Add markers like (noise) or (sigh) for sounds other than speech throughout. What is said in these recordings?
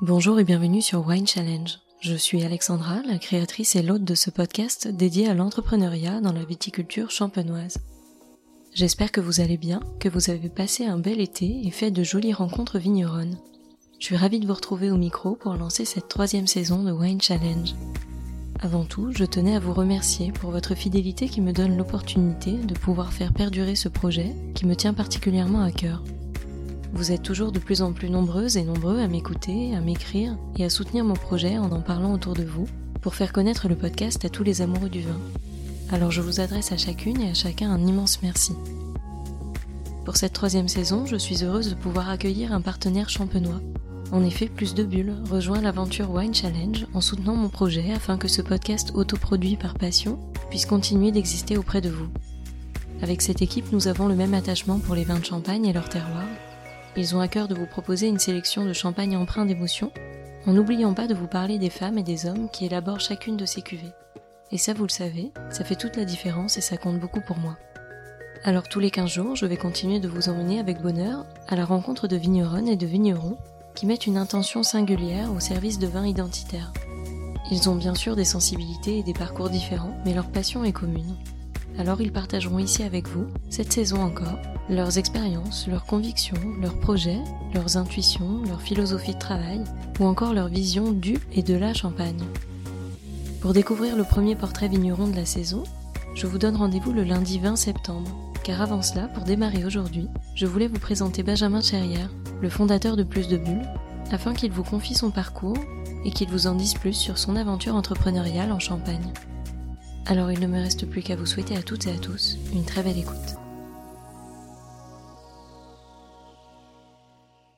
Bonjour et bienvenue sur Wine Challenge. Je suis Alexandra, la créatrice et l'hôte de ce podcast dédié à l'entrepreneuriat dans la viticulture champenoise. J'espère que vous allez bien, que vous avez passé un bel été et fait de jolies rencontres vigneronnes. Je suis ravie de vous retrouver au micro pour lancer cette troisième saison de Wine Challenge. Avant tout, je tenais à vous remercier pour votre fidélité qui me donne l'opportunité de pouvoir faire perdurer ce projet qui me tient particulièrement à cœur. Vous êtes toujours de plus en plus nombreuses et nombreux à m'écouter, à m'écrire et à soutenir mon projet en en parlant autour de vous pour faire connaître le podcast à tous les amoureux du vin. Alors je vous adresse à chacune et à chacun un immense merci. Pour cette troisième saison, je suis heureuse de pouvoir accueillir un partenaire champenois. En effet, Plus de Bulles rejoint l'aventure Wine Challenge en soutenant mon projet afin que ce podcast autoproduit par passion puisse continuer d'exister auprès de vous. Avec cette équipe, nous avons le même attachement pour les vins de champagne et leur terroir ils ont à cœur de vous proposer une sélection de champagnes empreints d'émotion, en n'oubliant pas de vous parler des femmes et des hommes qui élaborent chacune de ces cuvées. Et ça, vous le savez, ça fait toute la différence et ça compte beaucoup pour moi. Alors tous les 15 jours, je vais continuer de vous emmener avec bonheur à la rencontre de vigneronnes et de vignerons qui mettent une intention singulière au service de vins identitaires. Ils ont bien sûr des sensibilités et des parcours différents, mais leur passion est commune. Alors ils partageront ici avec vous, cette saison encore, leurs expériences, leurs convictions, leurs projets, leurs intuitions, leur philosophie de travail, ou encore leur vision du et de la Champagne. Pour découvrir le premier portrait vigneron de la saison, je vous donne rendez-vous le lundi 20 septembre, car avant cela, pour démarrer aujourd'hui, je voulais vous présenter Benjamin Cherrière, le fondateur de Plus de Bulles, afin qu'il vous confie son parcours et qu'il vous en dise plus sur son aventure entrepreneuriale en Champagne. Alors il ne me reste plus qu'à vous souhaiter à toutes et à tous une très belle écoute.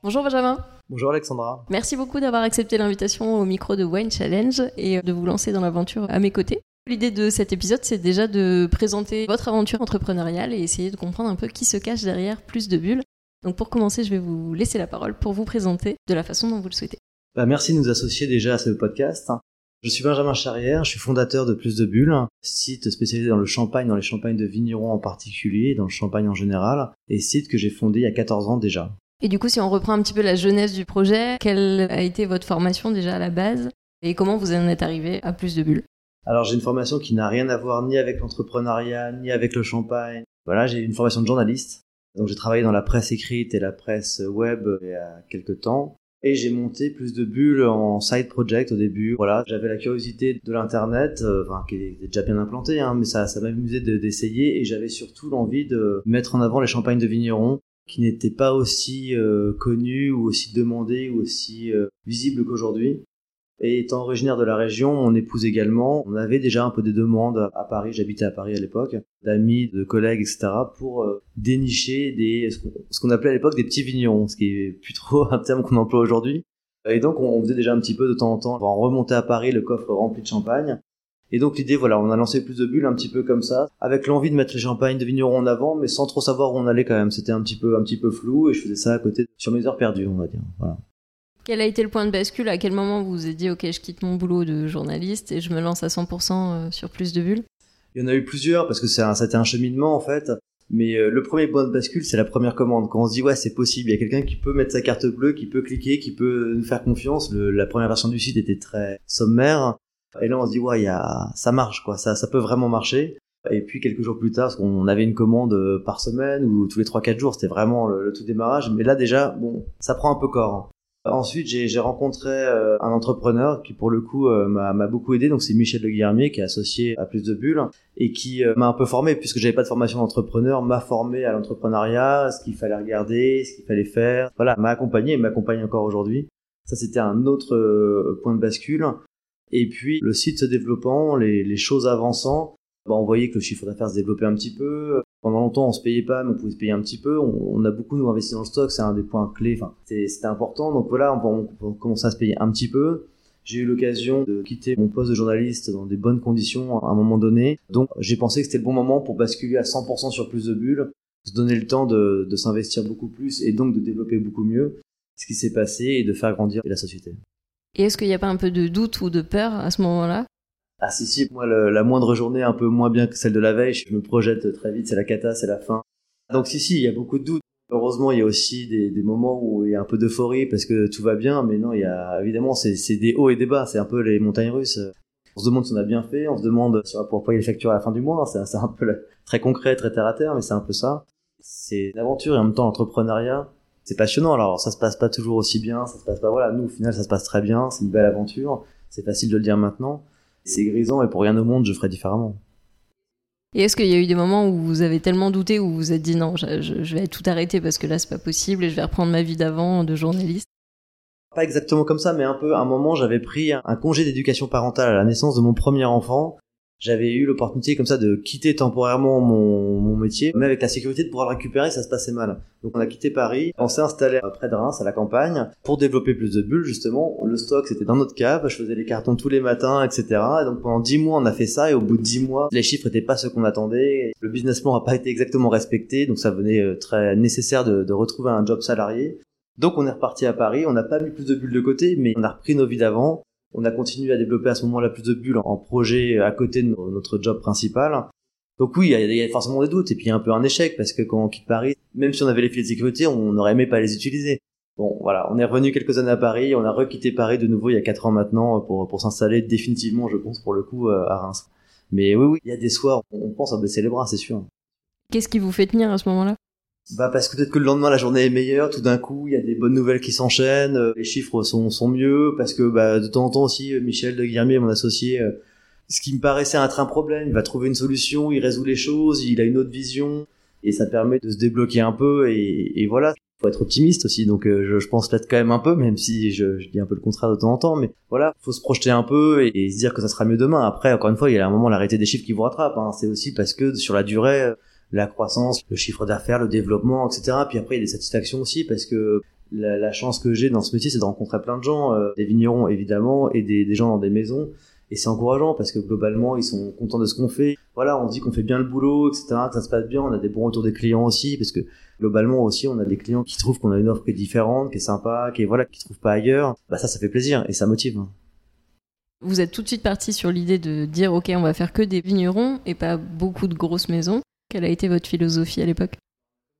Bonjour Benjamin. Bonjour Alexandra. Merci beaucoup d'avoir accepté l'invitation au micro de Wine Challenge et de vous lancer dans l'aventure à mes côtés. L'idée de cet épisode, c'est déjà de présenter votre aventure entrepreneuriale et essayer de comprendre un peu qui se cache derrière plus de bulles. Donc pour commencer, je vais vous laisser la parole pour vous présenter de la façon dont vous le souhaitez. Bah, merci de nous associer déjà à ce podcast. Je suis Benjamin Charrière, je suis fondateur de Plus de Bulles, site spécialisé dans le champagne, dans les champagnes de vignerons en particulier, dans le champagne en général, et site que j'ai fondé il y a 14 ans déjà. Et du coup, si on reprend un petit peu la jeunesse du projet, quelle a été votre formation déjà à la base et comment vous en êtes arrivé à plus de bulles? Alors j'ai une formation qui n'a rien à voir ni avec l'entrepreneuriat, ni avec le champagne. Voilà, j'ai une formation de journaliste. Donc j'ai travaillé dans la presse écrite et la presse web il y a quelques temps. Et j'ai monté plus de bulles en side project au début. Voilà, j'avais la curiosité de l'internet, euh, enfin qui était déjà bien implanté, hein, mais ça, ça m'amusait d'essayer. et j'avais surtout l'envie de mettre en avant les champagnes de vignerons qui n'était pas aussi euh, connu ou aussi demandé ou aussi euh, visible qu'aujourd'hui. Et étant originaire de la région, mon épouse également, on avait déjà un peu des demandes à Paris, j'habitais à Paris à l'époque, d'amis, de collègues, etc., pour euh, dénicher des ce qu'on appelait à l'époque des petits vignerons, ce qui est plus trop un terme qu'on emploie aujourd'hui. Et donc on, faisait déjà un petit peu de temps en temps, on remonter à Paris le coffre rempli de champagne, et donc l'idée, voilà, on a lancé plus de bulles un petit peu comme ça, avec l'envie de mettre les champagnes de vignerons en avant, mais sans trop savoir où on allait quand même. C'était un petit peu, un petit peu flou, et je faisais ça à côté sur mes heures perdues, on va dire. Voilà. Quel a été le point de bascule? À quel moment vous vous êtes dit, ok, je quitte mon boulot de journaliste et je me lance à 100% euh, sur plus de bulles? Il y en a eu plusieurs parce que c'était un, cheminement en fait. Mais euh, le premier point de bascule, c'est la première commande. Quand on se dit ouais, c'est possible, il y a quelqu'un qui peut mettre sa carte bleue, qui peut cliquer, qui peut nous faire confiance. la première version du site était très sommaire. Et là, on se dit, ouais, a, ça marche, quoi. Ça, ça peut vraiment marcher. Et puis quelques jours plus tard, qu'on avait une commande euh, par semaine ou tous les 3-4 jours, c'était vraiment le, tout démarrage. Mais là déjà, bon, ça prend un peu corps. Ensuite, j'ai rencontré euh, un entrepreneur qui, pour le coup, euh, m'a beaucoup aidé. Donc, c'est Michel Le Guillermier, qui est associé à Plus de Bulles et qui m'a un peu formé, puisque j'avais pas de formation d'entrepreneur, m'a formé à l'entrepreneuriat, ce qu'il fallait regarder, ce qu'il fallait faire. Voilà, m'a accompagné et m'accompagne encore aujourd'hui. Ça, c'était un autre point de bascule. Et puis le site se développant, les, les choses avançant, bah, on voyait que le chiffre d'affaires se développait un petit peu. Pendant longtemps, on se payait pas, mais on pouvait se payer un petit peu. On, a beaucoup nous investi dans le stock, c'est un des points clés. Enfin, c'était important. Donc voilà, on, on, commençait à se payer un petit peu. J'ai eu l'occasion de quitter mon poste de journaliste dans des bonnes conditions à un moment donné. Donc j'ai pensé que c'était le bon moment pour basculer à 100% sur plus de bulles, se donner le temps de, de s'investir beaucoup plus et donc de développer beaucoup mieux ce qui s'est passé et de faire grandir la société. Et est-ce qu'il n'y a pas un peu de doute ou de peur à ce moment-là? Ah si si, moi la moindre journée un peu moins bien que celle de la veille, je me projette très vite, c'est la cata, c'est la fin. Donc si si, il y a beaucoup de doutes. Heureusement, il y a aussi des, moments où il y a un peu d'euphorie parce que tout va bien, mais non, il y a évidemment c'est des hauts et des bas, c'est un peu les montagnes russes. On se demande si on a bien fait, on se demande si on va pouvoir payer les factures à la fin du mois. C'est un peu très concret, très terre à terre, mais c'est un peu ça. C'est une aventure et en même temps l'entrepreneuriat, c'est passionnant. Alors ça se passe pas toujours aussi bien, ça se passe pas. Voilà, nous au final ça se passe très bien, c'est une belle aventure. C'est facile de le dire maintenant. C'est grisant et pour rien au monde je ferais différemment. Et est-ce qu'il y a eu des moments où vous avez tellement douté, où vous vous êtes dit non, je, je vais tout arrêter parce que là c'est pas possible et je vais reprendre ma vie d'avant de journaliste? Pas exactement comme ça, mais un peu. À un moment, j'avais pris un congé d'éducation parentale à la naissance de mon premier enfant j'avais eu l'opportunité comme ça de quitter temporairement mon, mon, métier, mais avec la sécurité de pouvoir le récupérer, ça se passait mal. Donc on a quitté Paris, on s'est installé près de Reims, à la campagne, pour développer plus de bulles justement. Le stock c'était dans notre cave, je faisais les cartons tous les matins, etc. Et donc pendant dix mois on a fait ça, et au bout de dix mois, les chiffres n'étaient pas ceux qu'on attendait. Le business plan n'a pas été exactement respecté, donc ça venait euh, très nécessaire de, de retrouver un job salarié. Donc on est reparti à Paris, on n'a pas mis plus de bulles de côté, mais on a repris nos vies d'avant. On a continué à développer à ce moment-là plus de bulles en projet à côté de notre job principal. Donc oui, il y, a forcément des doutes et puis un peu un échec parce que quand on quitte Paris, même si on avait les filets de sécurité, on aurait aimé pas les utiliser. Bon, voilà, on est revenu quelques années à Paris, on a requitté Paris de nouveau il y a quatre ans maintenant pour, s'installer définitivement, je pense, pour le coup, euh, à Reims. Mais oui, oui, il y a des soirs, on pense à baisser les bras, c'est sûr. Qu'est-ce qui vous fait tenir à ce moment-là? Bah parce que peut-être que le lendemain la journée est meilleure, tout d'un coup il y a des bonnes nouvelles qui s'enchaînent, euh, les chiffres sont, sont mieux, parce que bah, de temps en temps aussi euh, Michel de Guillermier, mon associé, euh, ce qui me paraissait être un problème, il va trouver une solution, il résout les choses, il a une autre vision, et ça permet de se débloquer un peu, et, et voilà, faut être optimiste aussi, donc je, je, pense peut-être quand même un peu, même si je, je, dis un peu le contraire de temps en temps, mais voilà, faut se projeter un peu et, se dire que ça sera mieux demain. Après, encore une fois, il y a un moment l'arrêté des chiffres qui vous rattrape, hein. c'est aussi parce que sur la durée la croissance, le chiffre d'affaires, le développement, etc. Puis après, il y a des satisfactions aussi parce que la, chance que j'ai dans ce métier, c'est de rencontrer plein de gens, euh, des vignerons évidemment, et des, gens dans des maisons. Et c'est encourageant parce que globalement, ils sont contents de ce qu'on fait. Voilà, on dit qu'on fait bien le boulot, etc., ça se passe bien. On a des bons retours des clients aussi parce que globalement aussi, on a des clients qui trouvent qu'on a une offre qui est différente, qui est sympa, qui voilà, qui trouvent pas ailleurs. Bah ça, ça fait plaisir et ça motive. Vous êtes tout de suite parti sur l'idée de dire ok, on va faire que des vignerons et pas beaucoup de grosses maisons. Quelle a été votre philosophie à l'époque?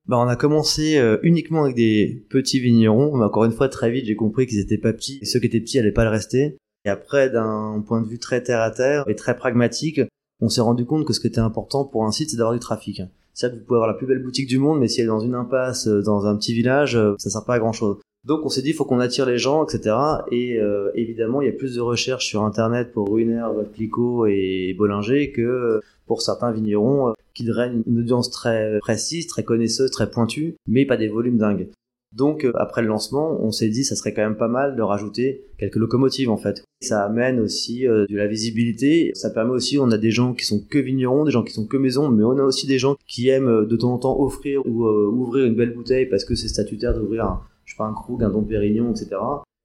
Bah, on a commencé euh, uniquement avec des petits vignerons, mais encore une fois très vite j'ai compris qu'ils étaient pas petits et ceux qui étaient petits allaient pas le rester. Et après d'un point de vue très terre à terre et très pragmatique, on s'est rendu compte que ce qui était important pour un site c'est d'avoir du trafic. C'est-à-dire que vous pouvez avoir la plus belle boutique du monde, mais si elle est dans une impasse, euh, dans un petit village, euh, ça sert pas à grand chose. Donc on s'est dit il faut qu'on attire les gens, etc. Et évidemment il y a plus de recherches sur internet pour Ruiner, Clicquot et Bollinger que pour certains vignerons qui drainent une audience très précise, très connaisseuse, très pointue, mais pas des volumes dingues. Donc euh, après le lancement, on s'est dit ça serait quand même pas mal de rajouter quelques locomotives en fait. Ça amène aussi euh, de la visibilité, ça permet aussi on a des gens qui sont que vignerons, des gens qui sont que maisons, mais on a aussi des gens qui aiment euh, de temps en temps offrir ou ouvrir une belle bouteille parce que c'est statutaire d'ouvrir un, je sais pas un krug, un don Pérignon, etc.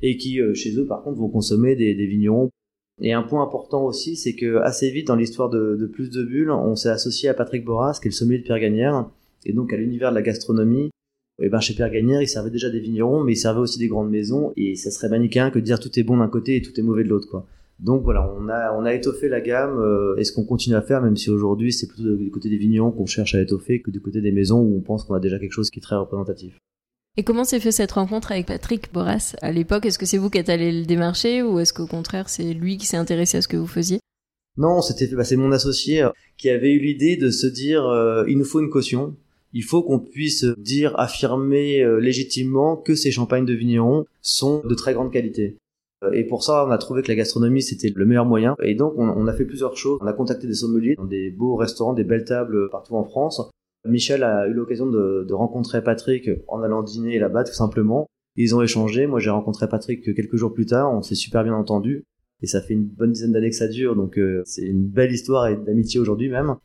Et qui chez eux par contre vont consommer des, des vignerons et un point important aussi, c'est que assez vite dans l'histoire de, Plus de Bulles, on s'est associé à Patrick Boras, qui est le sommelier de Pierre Gagnère, et donc à l'univers de la gastronomie. Et ben chez Pierre Gagnère, il servait déjà des vignerons, mais il servait aussi des grandes maisons, et ça serait manichéen que de dire tout est bon d'un côté et tout est mauvais de l'autre, quoi. Donc voilà, on a, on étoffé la gamme, euh, et ce qu'on continue à faire, même si aujourd'hui c'est plutôt du côté des vignerons qu'on cherche à étoffer que du côté des maisons où on pense qu'on a déjà quelque chose qui est très représentatif. Et comment s'est fait cette rencontre avec Patrick Boras à l'époque? Est-ce que c'est vous qui êtes allé le démarcher ou est-ce qu'au contraire c'est lui qui s'est intéressé à ce que vous faisiez? Non, c'était bah, c'est mon associé euh, qui avait eu l'idée de se dire euh, il nous faut une caution. Il faut qu'on puisse dire, affirmer euh, légitimement que ces champagnes de vignerons sont de très grande qualité. Et pour ça, on a trouvé que la gastronomie, c'était le meilleur moyen. Et donc, on, on, a fait plusieurs choses. On a contacté des sommeliers dans des beaux restaurants, des belles tables partout en France. Michel a eu l'occasion de, rencontrer Patrick en allant dîner là-bas tout simplement. Ils ont échangé. Moi, j'ai rencontré Patrick quelques jours plus tard. On s'est super bien entendu. Et ça fait une bonne dizaine d'années que ça dure. Donc, euh, c'est une belle histoire et d'amitié aujourd'hui même.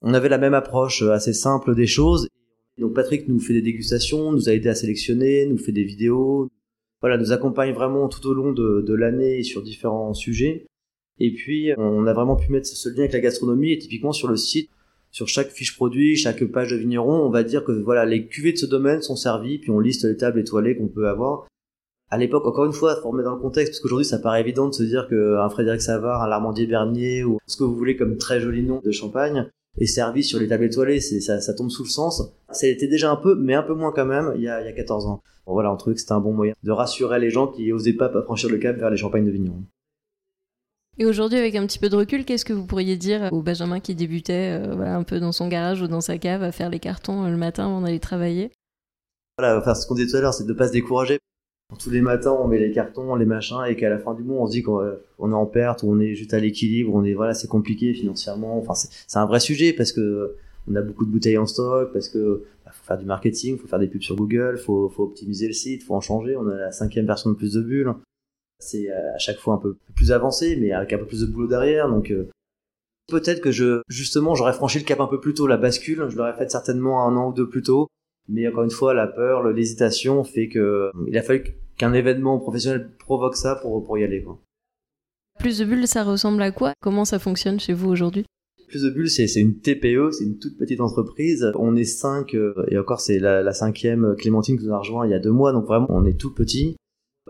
On avait la même approche euh, assez simple des choses. Donc, Patrick nous fait des dégustations, nous a aidé à sélectionner, nous fait des vidéos. Voilà, nous accompagne vraiment tout au long de, de l'année sur différents sujets. Et puis, on a vraiment pu mettre ce lien avec la gastronomie et typiquement sur le site sur chaque fiche produit, chaque page de vigneron, on va dire que voilà, les cuvées de ce domaine sont servies, puis on liste les tables étoilées qu'on peut avoir. À l'époque, encore une fois, formé dans le contexte, parce qu'aujourd'hui, ça paraît évident de se dire qu'un Frédéric Savard, un Larmandier Bernier, ou ce que vous voulez comme très joli nom de champagne, est servi sur les tables étoilées, ça, tombe sous le sens. Ça était déjà un peu, mais un peu moins quand même, il y a, il y a 14 ans. Bon, voilà, on trouvait que c'était un bon moyen de rassurer les gens qui osaient pas franchir le cap vers les champagnes de vignerons. Et aujourd'hui, avec un petit peu de recul, qu'est-ce que vous pourriez dire au Benjamin qui débutait euh, un peu dans son garage ou dans sa cave à faire les cartons euh, le matin avant d'aller travailler? Voilà, enfin, ce qu'on disait tout à l'heure, c'est de ne pas se décourager. Tous les matins, on met les cartons, les machins, et qu'à la fin du mois, on se dit qu'on est en perte on est juste à l'équilibre, on est voilà, c'est compliqué financièrement. Enfin, c'est un vrai sujet parce que on a beaucoup de bouteilles en stock, parce que bah, faut faire du marketing, faut faire des pubs sur Google, faut, faut optimiser le site, faut en changer. On a la cinquième version de plus de bulles c'est euh, à chaque fois un peu plus avancé, mais avec un peu plus de boulot derrière. Donc euh, peut-être que je justement j'aurais franchi le cap un peu plus tôt, la bascule, je l'aurais fait certainement un an ou deux plus tôt. Mais encore une fois, la peur, l'hésitation fait que il a fallu qu'un événement professionnel provoque ça pour pour y aller. Quoi. Plus de bulles, ça ressemble à quoi? Comment ça fonctionne chez vous aujourd'hui? Plus de bulles, c'est une TPE, c'est une toute petite entreprise. On est cinq, euh, et encore c'est la, la, cinquième Clémentine qui nous a rejoint il y a deux mois, donc vraiment on est tout petit.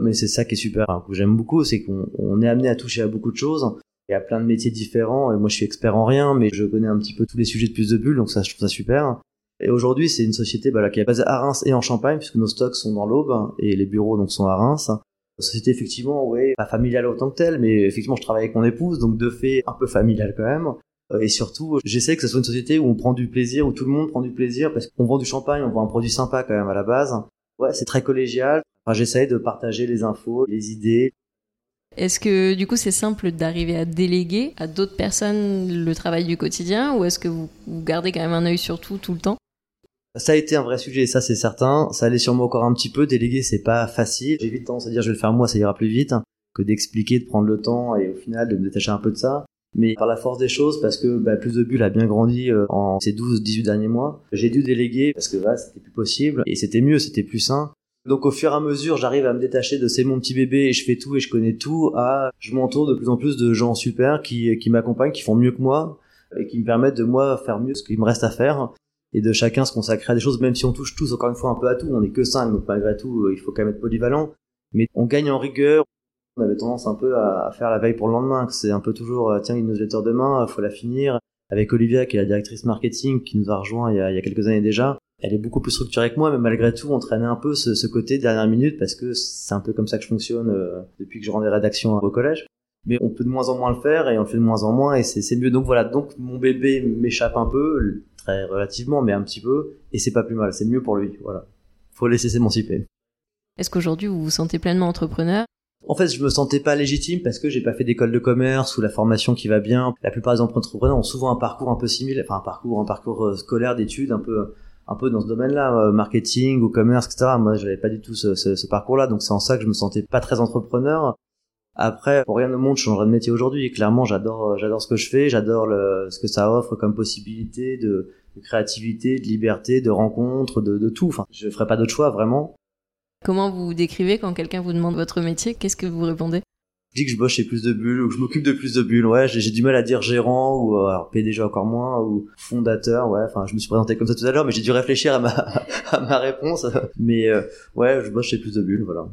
Mais c'est ça qui est super, hein, que j'aime beaucoup, c'est qu'on est amené à toucher à beaucoup de choses et à plein de métiers différents. Et moi, je suis expert en rien, mais je connais un petit peu tous les sujets de plus de bulles, donc ça, je trouve ça super. Et aujourd'hui, c'est une société bah, qui est basée à Reims et en Champagne, puisque nos stocks sont dans l'Aube et les bureaux donc sont à Reims. Société effectivement, ouais, pas familiale autant que telle, mais effectivement, je travaille avec mon épouse, donc de fait un peu familial quand même. Et surtout, j'essaie que ce soit une société où on prend du plaisir, où tout le monde prend du plaisir, parce qu'on vend du champagne, on vend un produit sympa quand même à la base. Ouais, c'est très collégial. Enfin, j'essaye de partager les infos, les idées. Est-ce que du coup c'est simple d'arriver à déléguer à d'autres personnes le travail du quotidien ou est-ce que vous, gardez quand même un œil sur tout tout le temps? Ça a été un vrai sujet, ça c'est certain. Ça allait sur moi encore un petit peu. Déléguer, c'est pas facile. J'ai vite tendance à dire je vais le faire moi, ça ira plus vite que d'expliquer, de prendre le temps et au final de me détacher un peu de ça. Mais par la force des choses, parce que bah, plus de bulles a bien grandi euh, en ces 12-18 derniers mois, j'ai dû déléguer parce que bah, c'était plus possible et c'était mieux, c'était plus sain. Donc au fur et à mesure, j'arrive à me détacher de c'est mon petit bébé et je fais tout et je connais tout à je m'entoure de plus en plus de gens super qui, qui m'accompagnent, qui font mieux que moi et qui me permettent de moi faire mieux ce qu'il me reste à faire et de chacun se consacrer à des choses même si on touche tous encore une fois un peu à tout, on n'est que cinq donc malgré tout il faut quand même être polyvalent. Mais on gagne en rigueur. On avait tendance un peu à faire la veille pour le lendemain, c'est un peu toujours euh, tiens une newsletter demain, faut la finir. Avec Olivia qui est la directrice marketing qui nous a rejoint il il y a quelques années déjà elle est beaucoup plus structurée que moi, mais malgré tout, on traînait un peu ce, ce côté dernière minute parce que c'est un peu comme ça que je fonctionne euh, depuis que je rends des rédactions au collège. Mais on peut de moins en moins le faire et on le fait de moins en moins et c'est mieux. Donc voilà, donc mon bébé m'échappe un peu, très relativement, mais un petit peu, et c'est pas plus mal, c'est mieux pour lui. Voilà, faut laisser s'émanciper. Est-ce qu'aujourd'hui vous vous sentez pleinement entrepreneur? En fait, je me sentais pas légitime parce que j'ai pas fait d'école de commerce ou la formation qui va bien. La plupart des entrepreneurs ont souvent un parcours un peu similaire, enfin un parcours, un parcours euh, scolaire d'études un peu un peu dans ce domaine-là, euh, marketing ou commerce, etc. Moi, j'avais pas du tout ce, ce, ce parcours-là, donc c'est en ça que je me sentais pas très entrepreneur. Après, pour rien au monde, je changerais de métier aujourd'hui. Clairement, j'adore, euh, j'adore ce que je fais, j'adore ce que ça offre comme possibilité de, créativité, de liberté, de rencontre, de, tout. Enfin, je ferais pas d'autre choix, vraiment. Comment vous décrivez quand quelqu'un vous demande votre métier? Qu'est-ce que vous répondez? Dis que je bosse chez plus de bulles ou que je m'occupe de plus de bulles. Ouais, j'ai du mal à dire gérant ou euh, alors PDG encore moins ou fondateur. Ouais, enfin, je me suis présenté comme ça tout à l'heure, mais j'ai dû réfléchir à ma (laughs) à ma réponse. Mais euh, ouais, je bosse chez plus de bulles, voilà.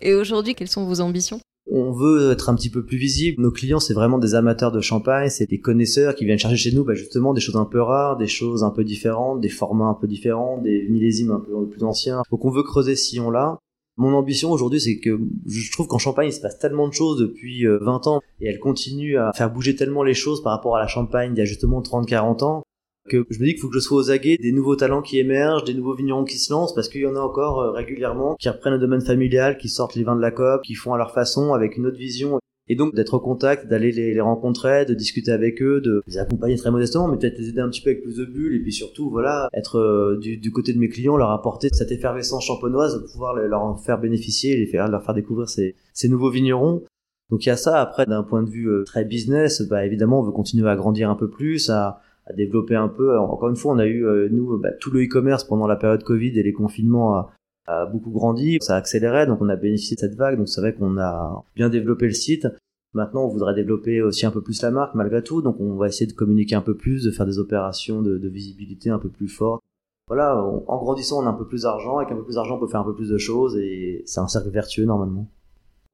Et aujourd'hui, quelles sont vos ambitions? On veut être un petit peu plus visible. Nos clients, c'est vraiment des amateurs de champagne, c'est des connaisseurs qui viennent chercher chez nous bah, justement des choses un peu rares, des choses un peu différentes, des formats un peu différents, des millésimes un peu plus anciens. Donc on veut creuser ce sillon-là. Mon ambition aujourd'hui, c'est que je trouve qu'en Champagne, il se passe tellement de choses depuis 20 euh, ans et elle continue à faire bouger tellement les choses par rapport à la Champagne d'il y a justement 30-40 ans que je me dis qu'il faut que je sois aux aguets des nouveaux talents qui émergent, des nouveaux vignerons qui se lancent, parce qu'il y en a encore euh, régulièrement qui reprennent le domaine familial, qui sortent les vins de la COP, qui font à leur façon, avec une autre vision et donc d'être au contact, d'aller les, rencontrer, de discuter avec eux, de les accompagner très modestement, mais peut-être les aider un petit peu avec plus de bulles, et puis surtout, voilà, être euh, du, côté de mes clients, leur apporter cette effervescence champenoise, pouvoir leur en faire bénéficier, les faire, leur faire découvrir ces, ces nouveaux vignerons. Donc il y a ça. Après, d'un point de vue euh, très business, bah évidemment, on veut continuer à grandir un peu plus, à, à développer un peu. Encore une fois, on a eu euh, nous bah, tout le e-commerce pendant la période Covid et les confinements a, a beaucoup grandi, ça a accéléré, donc on a bénéficié de cette vague. Donc c'est vrai qu'on a bien développé le site. Maintenant, on voudrait développer aussi un peu plus la marque malgré tout, donc on va essayer de communiquer un peu plus, de faire des opérations de, visibilité un peu plus fortes. Voilà, en grandissant, on a un peu plus d'argent, avec un peu plus d'argent, on peut faire un peu plus de choses, et c'est un cercle vertueux normalement.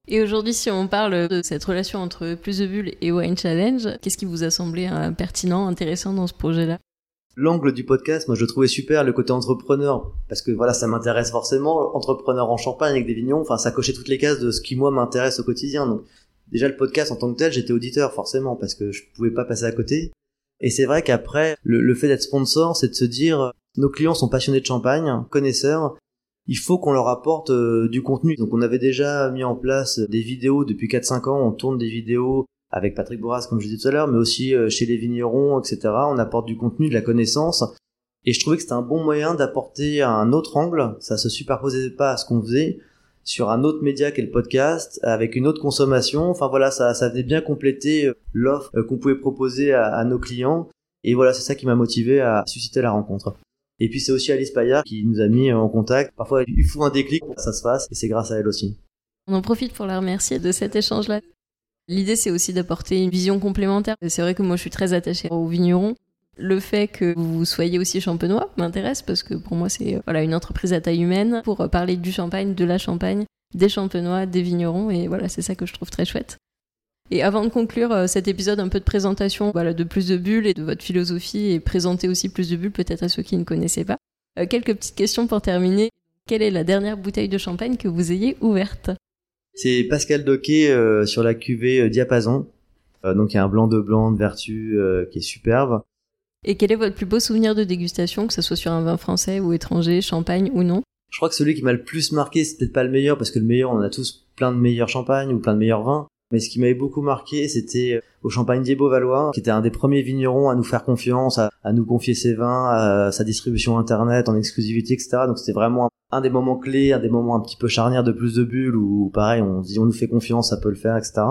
Et aujourd'hui, si on parle de cette relation entre Plus de Bulles et Wine Challenge, qu'est-ce qui vous a semblé euh, pertinent, intéressant dans ce projet-là? L'angle du podcast, moi je trouvais super le côté entrepreneur, parce que voilà, ça m'intéresse forcément, entrepreneur en Champagne avec des vignons, enfin ça cochait toutes les cases de ce qui moi m'intéresse au quotidien. Donc déjà le podcast en tant que tel, j'étais auditeur forcément, parce que je pouvais pas passer à côté. Et c'est vrai qu'après, le, le fait d'être sponsor, c'est de se dire, nos clients sont passionnés de champagne, connaisseurs, il faut qu'on leur apporte euh, du contenu. Donc on avait déjà mis en place des vidéos depuis 4-5 ans, on tourne des vidéos avec Patrick Bourras comme je disais tout à l'heure, mais aussi euh, chez les vignerons, etc. On apporte du contenu, de la connaissance. Et je trouvais que c'était un bon moyen d'apporter un autre angle, ça se superposait pas à ce qu'on faisait, sur un autre média qu'est le podcast, avec une autre consommation. Enfin voilà, ça, ça venait bien compléter euh, l'offre qu'on pouvait proposer à, à nos clients. Et voilà, c'est ça qui m'a motivé à susciter la rencontre. Et puis c'est aussi Alice Payard qui nous a mis en contact. Parfois il faut un déclic pour que ça se fasse et c'est grâce à elle aussi. On en profite pour la remercier de cet échange-là. L'idée c'est aussi d'apporter une vision complémentaire. C'est vrai que moi je suis très attachée aux vignerons. Le fait que vous soyez aussi champenois m'intéresse parce que pour moi c'est voilà une entreprise à taille humaine pour parler du champagne, de la champagne, des champenois, des vignerons et voilà c'est ça que je trouve très chouette. Et avant de conclure euh, cet épisode, un peu de présentation de Plus de Bulles et de votre philosophie et présenter aussi Plus de Bulles peut-être à ceux qui ne connaissaient pas. Euh, quelques petites questions pour terminer. Quelle est la dernière bouteille de champagne que vous ayez ouverte? C'est Pascal Doquet euh, sur la cuvée Diapason. donc il y a un blanc de blanc de vertu qui est superbe. Et quel est votre plus beau souvenir de dégustation, que ce soit sur un vin français ou étranger, champagne ou non? Je crois que celui qui m'a le plus marqué, c'est peut-être pas le meilleur, parce que le meilleur, on a tous plein de meilleurs champagnes ou plein de meilleurs vins. Mais ce qui m'avait beaucoup marqué, c'était euh, au Champagne des Valois, qui était un des premiers vignerons à nous faire confiance, à, nous confier ses vins, à sa distribution internet en exclusivité, etc. Donc c'était vraiment un des moments clés, un des moments un petit peu charnières de plus de bulles où pareil, on on nous fait confiance, ça peut le faire, etc.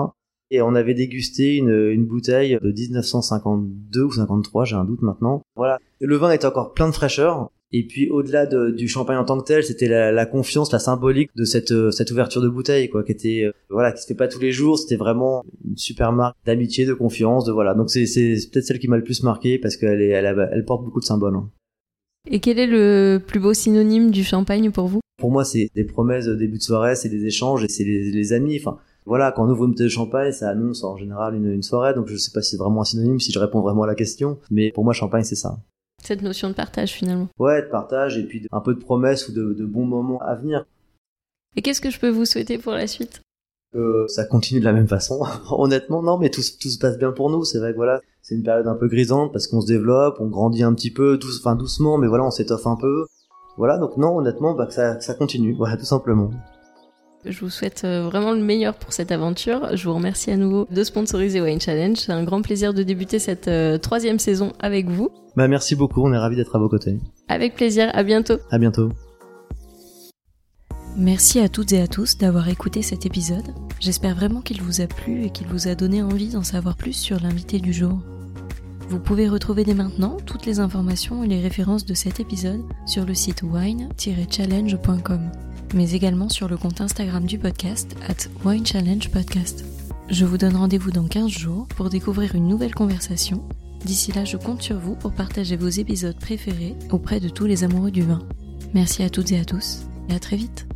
Et on avait dégusté une, bouteille de 1952 ou 53, j'ai un doute maintenant. Voilà. Le vin était encore plein de fraîcheur. Et puis au-delà du champagne en tant que tel, c'était la, confiance, la symbolique de cette euh, cette ouverture de bouteille, quoi, qui était euh, voilà, qui se fait pas tous les jours. C'était vraiment une super marque d'amitié, de confiance, de voilà. Donc c'est c'est peut-être celle qui m'a le plus marqué parce qu'elle est elle, elle porte beaucoup de symboles. Hein. Et quel est le plus beau synonyme du champagne pour vous? Pour moi, c'est des promesses de début de soirée, c'est des échanges et c'est les, amis. Enfin, voilà, quand on ouvre une bouteille de champagne, ça annonce en général une, une soirée. Donc je sais pas si c'est vraiment un synonyme, si je réponds vraiment à la question, mais pour moi, champagne, c'est ça cette notion de partage finalement. Ouais, de partage et puis un peu de promesses ou de, bons moments à venir. Et qu'est-ce que je peux vous souhaiter pour la suite? Euh, ça continue de la même façon. (laughs) Honnêtement, non, mais tout, tout se passe bien pour nous. C'est vrai que voilà, c'est une période un peu grisante parce qu'on se développe, on grandit un petit peu, enfin doucement, mais voilà, on s'étoffe un peu. Voilà, donc non, honnêtement, bah, que ça, ça continue, (laughs) voilà, tout simplement. Je vous souhaite euh, vraiment le meilleur pour cette aventure. Je vous remercie à nouveau de sponsoriser Wine Challenge. C'est un grand plaisir de débuter cette euh, troisième saison avec vous. Bah merci beaucoup, on est ravis d'être à vos côtés. Avec plaisir, à bientôt. À bientôt. Merci à toutes et à tous d'avoir écouté cet épisode. J'espère vraiment qu'il vous a plu et qu'il vous a donné envie d'en savoir plus sur l'invité du jour. Vous pouvez retrouver dès maintenant toutes les informations et les références de cet épisode sur le site wine-challenge.com mais également sur le compte Instagram du podcast at Wine Challenge Podcast. Je vous donne rendez-vous dans 15 jours pour découvrir une nouvelle conversation. D'ici là, je compte sur vous pour partager vos épisodes préférés auprès de tous les amoureux du vin. Merci à toutes et à tous et à très vite.